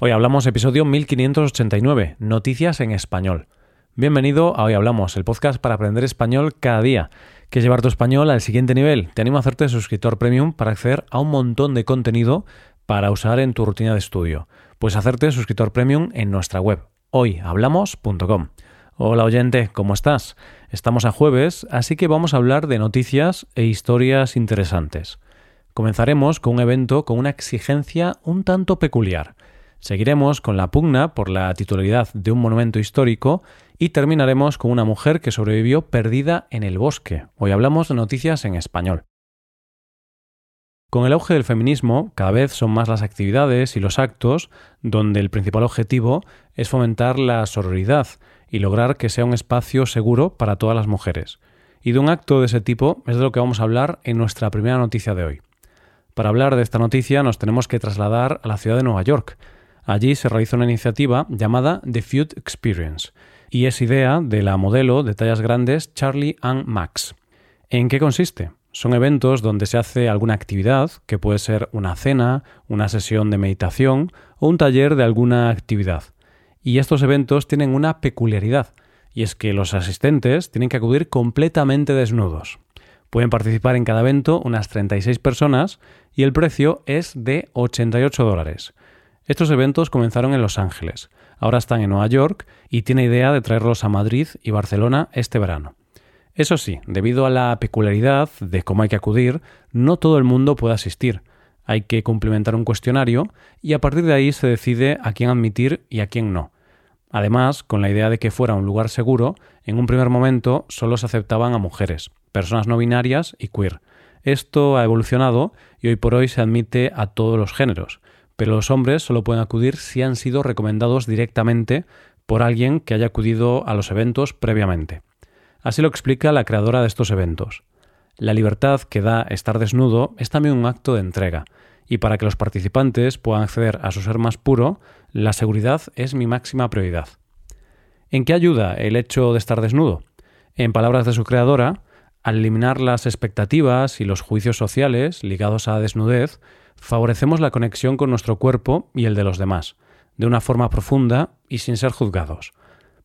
Hoy hablamos episodio 1589, Noticias en Español. Bienvenido a Hoy Hablamos, el podcast para aprender español cada día. ¿Quieres llevar tu español al siguiente nivel? Te animo a hacerte suscriptor premium para acceder a un montón de contenido para usar en tu rutina de estudio. Puedes hacerte suscriptor premium en nuestra web, hoyhablamos.com. Hola oyente, ¿cómo estás? Estamos a jueves, así que vamos a hablar de noticias e historias interesantes. Comenzaremos con un evento con una exigencia un tanto peculiar. Seguiremos con la pugna por la titularidad de un monumento histórico y terminaremos con una mujer que sobrevivió perdida en el bosque. Hoy hablamos de noticias en español. Con el auge del feminismo, cada vez son más las actividades y los actos donde el principal objetivo es fomentar la sororidad y lograr que sea un espacio seguro para todas las mujeres. Y de un acto de ese tipo es de lo que vamos a hablar en nuestra primera noticia de hoy. Para hablar de esta noticia nos tenemos que trasladar a la ciudad de Nueva York, Allí se realiza una iniciativa llamada The Food Experience y es idea de la modelo de tallas grandes Charlie Ann Max. ¿En qué consiste? Son eventos donde se hace alguna actividad, que puede ser una cena, una sesión de meditación o un taller de alguna actividad. Y estos eventos tienen una peculiaridad, y es que los asistentes tienen que acudir completamente desnudos. Pueden participar en cada evento unas 36 personas y el precio es de 88 dólares. Estos eventos comenzaron en Los Ángeles, ahora están en Nueva York y tiene idea de traerlos a Madrid y Barcelona este verano. Eso sí, debido a la peculiaridad de cómo hay que acudir, no todo el mundo puede asistir. Hay que cumplimentar un cuestionario y a partir de ahí se decide a quién admitir y a quién no. Además, con la idea de que fuera un lugar seguro, en un primer momento solo se aceptaban a mujeres, personas no binarias y queer. Esto ha evolucionado y hoy por hoy se admite a todos los géneros, pero los hombres solo pueden acudir si han sido recomendados directamente por alguien que haya acudido a los eventos previamente. Así lo explica la creadora de estos eventos. La libertad que da estar desnudo es también un acto de entrega, y para que los participantes puedan acceder a su ser más puro, la seguridad es mi máxima prioridad. ¿En qué ayuda el hecho de estar desnudo? En palabras de su creadora, al eliminar las expectativas y los juicios sociales ligados a la desnudez, favorecemos la conexión con nuestro cuerpo y el de los demás, de una forma profunda y sin ser juzgados.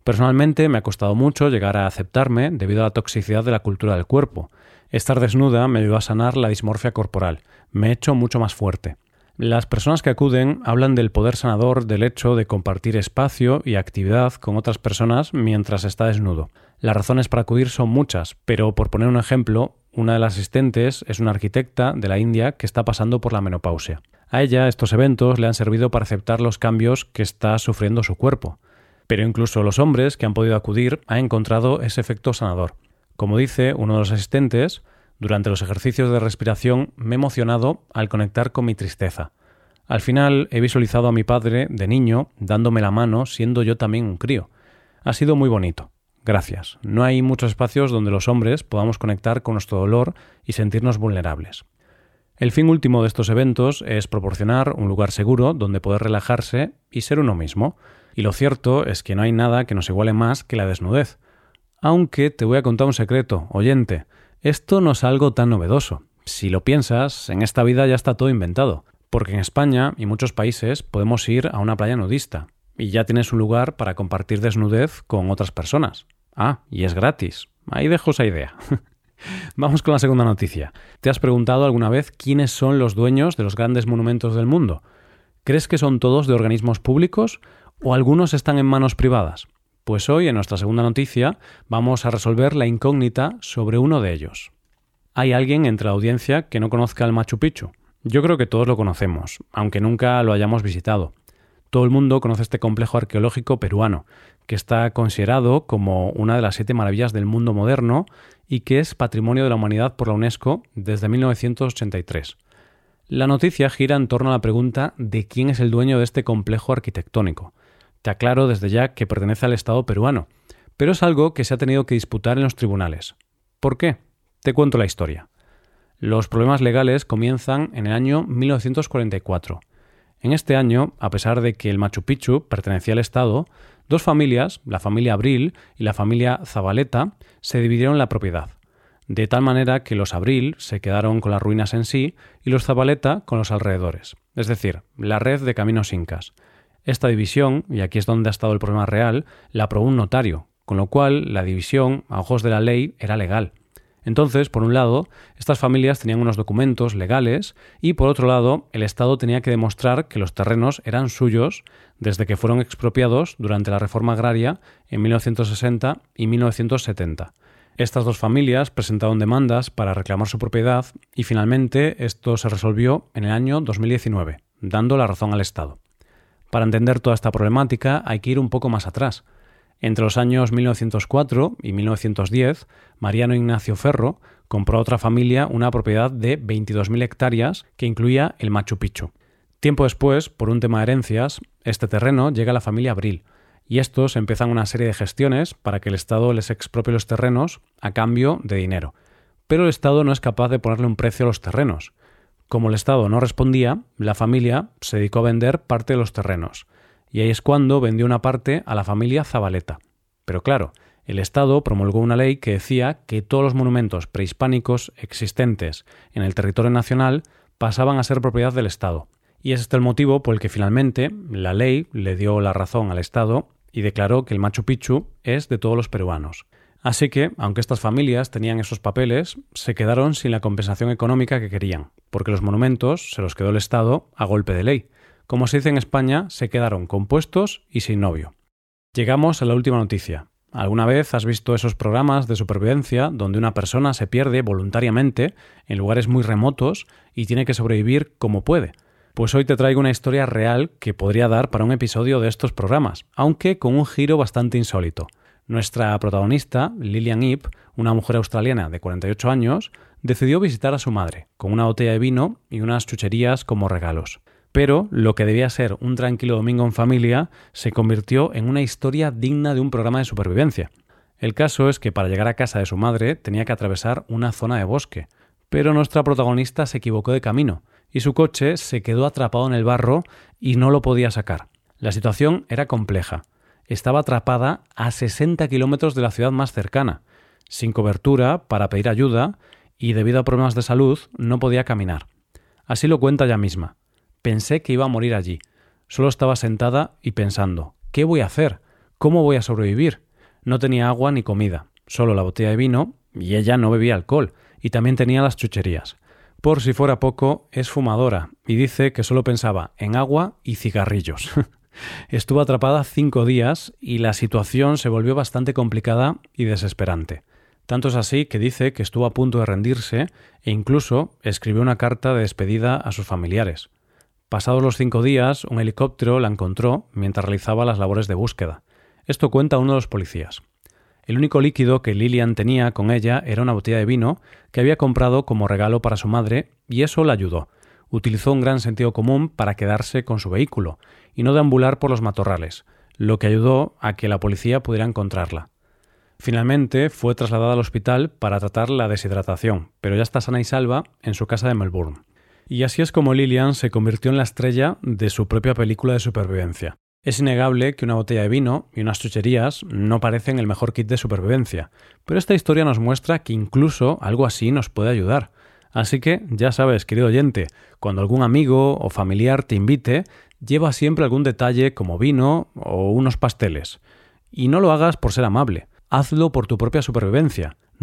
Personalmente me ha costado mucho llegar a aceptarme debido a la toxicidad de la cultura del cuerpo. Estar desnuda me ayudó a sanar la dismorfia corporal, me he hecho mucho más fuerte. Las personas que acuden hablan del poder sanador del hecho de compartir espacio y actividad con otras personas mientras está desnudo. Las razones para acudir son muchas, pero por poner un ejemplo, una de las asistentes es una arquitecta de la India que está pasando por la menopausia. A ella estos eventos le han servido para aceptar los cambios que está sufriendo su cuerpo. Pero incluso los hombres que han podido acudir han encontrado ese efecto sanador. Como dice uno de los asistentes, durante los ejercicios de respiración me he emocionado al conectar con mi tristeza. Al final he visualizado a mi padre de niño dándome la mano siendo yo también un crío. Ha sido muy bonito. Gracias. No hay muchos espacios donde los hombres podamos conectar con nuestro dolor y sentirnos vulnerables. El fin último de estos eventos es proporcionar un lugar seguro donde poder relajarse y ser uno mismo. Y lo cierto es que no hay nada que nos iguale más que la desnudez. Aunque te voy a contar un secreto, oyente. Esto no es algo tan novedoso. Si lo piensas, en esta vida ya está todo inventado, porque en España y muchos países podemos ir a una playa nudista y ya tienes un lugar para compartir desnudez con otras personas. Ah, y es gratis. Ahí dejo esa idea. Vamos con la segunda noticia. ¿Te has preguntado alguna vez quiénes son los dueños de los grandes monumentos del mundo? ¿Crees que son todos de organismos públicos o algunos están en manos privadas? Pues hoy, en nuestra segunda noticia, vamos a resolver la incógnita sobre uno de ellos. ¿Hay alguien entre la audiencia que no conozca el Machu Picchu? Yo creo que todos lo conocemos, aunque nunca lo hayamos visitado. Todo el mundo conoce este complejo arqueológico peruano, que está considerado como una de las siete maravillas del mundo moderno y que es Patrimonio de la Humanidad por la UNESCO desde 1983. La noticia gira en torno a la pregunta de quién es el dueño de este complejo arquitectónico. Te aclaro desde ya que pertenece al Estado peruano, pero es algo que se ha tenido que disputar en los tribunales. ¿Por qué? Te cuento la historia. Los problemas legales comienzan en el año 1944. En este año, a pesar de que el Machu Picchu pertenecía al Estado, dos familias, la familia Abril y la familia Zabaleta, se dividieron la propiedad, de tal manera que los Abril se quedaron con las ruinas en sí y los Zabaleta con los alrededores, es decir, la red de caminos incas. Esta división, y aquí es donde ha estado el problema real, la aprobó un notario, con lo cual la división, a ojos de la ley, era legal. Entonces, por un lado, estas familias tenían unos documentos legales y, por otro lado, el Estado tenía que demostrar que los terrenos eran suyos desde que fueron expropiados durante la reforma agraria en 1960 y 1970. Estas dos familias presentaron demandas para reclamar su propiedad y finalmente esto se resolvió en el año 2019, dando la razón al Estado. Para entender toda esta problemática hay que ir un poco más atrás. Entre los años 1904 y 1910, Mariano Ignacio Ferro compró a otra familia una propiedad de 22.000 hectáreas que incluía el Machu Picchu. Tiempo después, por un tema de herencias, este terreno llega a la familia Abril, y estos empiezan una serie de gestiones para que el Estado les expropie los terrenos a cambio de dinero. Pero el Estado no es capaz de ponerle un precio a los terrenos. Como el Estado no respondía, la familia se dedicó a vender parte de los terrenos, y ahí es cuando vendió una parte a la familia Zabaleta. Pero claro, el Estado promulgó una ley que decía que todos los monumentos prehispánicos existentes en el territorio nacional pasaban a ser propiedad del Estado. Y es este el motivo por el que finalmente la ley le dio la razón al Estado y declaró que el Machu Picchu es de todos los peruanos. Así que, aunque estas familias tenían esos papeles, se quedaron sin la compensación económica que querían, porque los monumentos se los quedó el Estado a golpe de ley. Como se dice en España, se quedaron compuestos y sin novio. Llegamos a la última noticia. ¿Alguna vez has visto esos programas de supervivencia donde una persona se pierde voluntariamente en lugares muy remotos y tiene que sobrevivir como puede? Pues hoy te traigo una historia real que podría dar para un episodio de estos programas, aunque con un giro bastante insólito. Nuestra protagonista, Lillian Ip, una mujer australiana de 48 años, decidió visitar a su madre, con una botella de vino y unas chucherías como regalos. Pero lo que debía ser un tranquilo domingo en familia se convirtió en una historia digna de un programa de supervivencia. El caso es que para llegar a casa de su madre tenía que atravesar una zona de bosque, pero nuestra protagonista se equivocó de camino y su coche se quedó atrapado en el barro y no lo podía sacar. La situación era compleja. Estaba atrapada a 60 kilómetros de la ciudad más cercana, sin cobertura para pedir ayuda y debido a problemas de salud no podía caminar. Así lo cuenta ella misma. Pensé que iba a morir allí. Solo estaba sentada y pensando, ¿qué voy a hacer? ¿Cómo voy a sobrevivir? No tenía agua ni comida, solo la botella de vino y ella no bebía alcohol y también tenía las chucherías. Por si fuera poco, es fumadora y dice que solo pensaba en agua y cigarrillos. Estuvo atrapada cinco días y la situación se volvió bastante complicada y desesperante. Tanto es así que dice que estuvo a punto de rendirse e incluso escribió una carta de despedida a sus familiares. Pasados los cinco días, un helicóptero la encontró mientras realizaba las labores de búsqueda. Esto cuenta uno de los policías. El único líquido que Lillian tenía con ella era una botella de vino que había comprado como regalo para su madre y eso la ayudó. Utilizó un gran sentido común para quedarse con su vehículo y no deambular por los matorrales, lo que ayudó a que la policía pudiera encontrarla. Finalmente fue trasladada al hospital para tratar la deshidratación, pero ya está sana y salva en su casa de Melbourne. Y así es como Lillian se convirtió en la estrella de su propia película de supervivencia. Es innegable que una botella de vino y unas chucherías no parecen el mejor kit de supervivencia, pero esta historia nos muestra que incluso algo así nos puede ayudar. Así que, ya sabes, querido oyente, cuando algún amigo o familiar te invite, lleva siempre algún detalle como vino o unos pasteles. Y no lo hagas por ser amable, hazlo por tu propia supervivencia.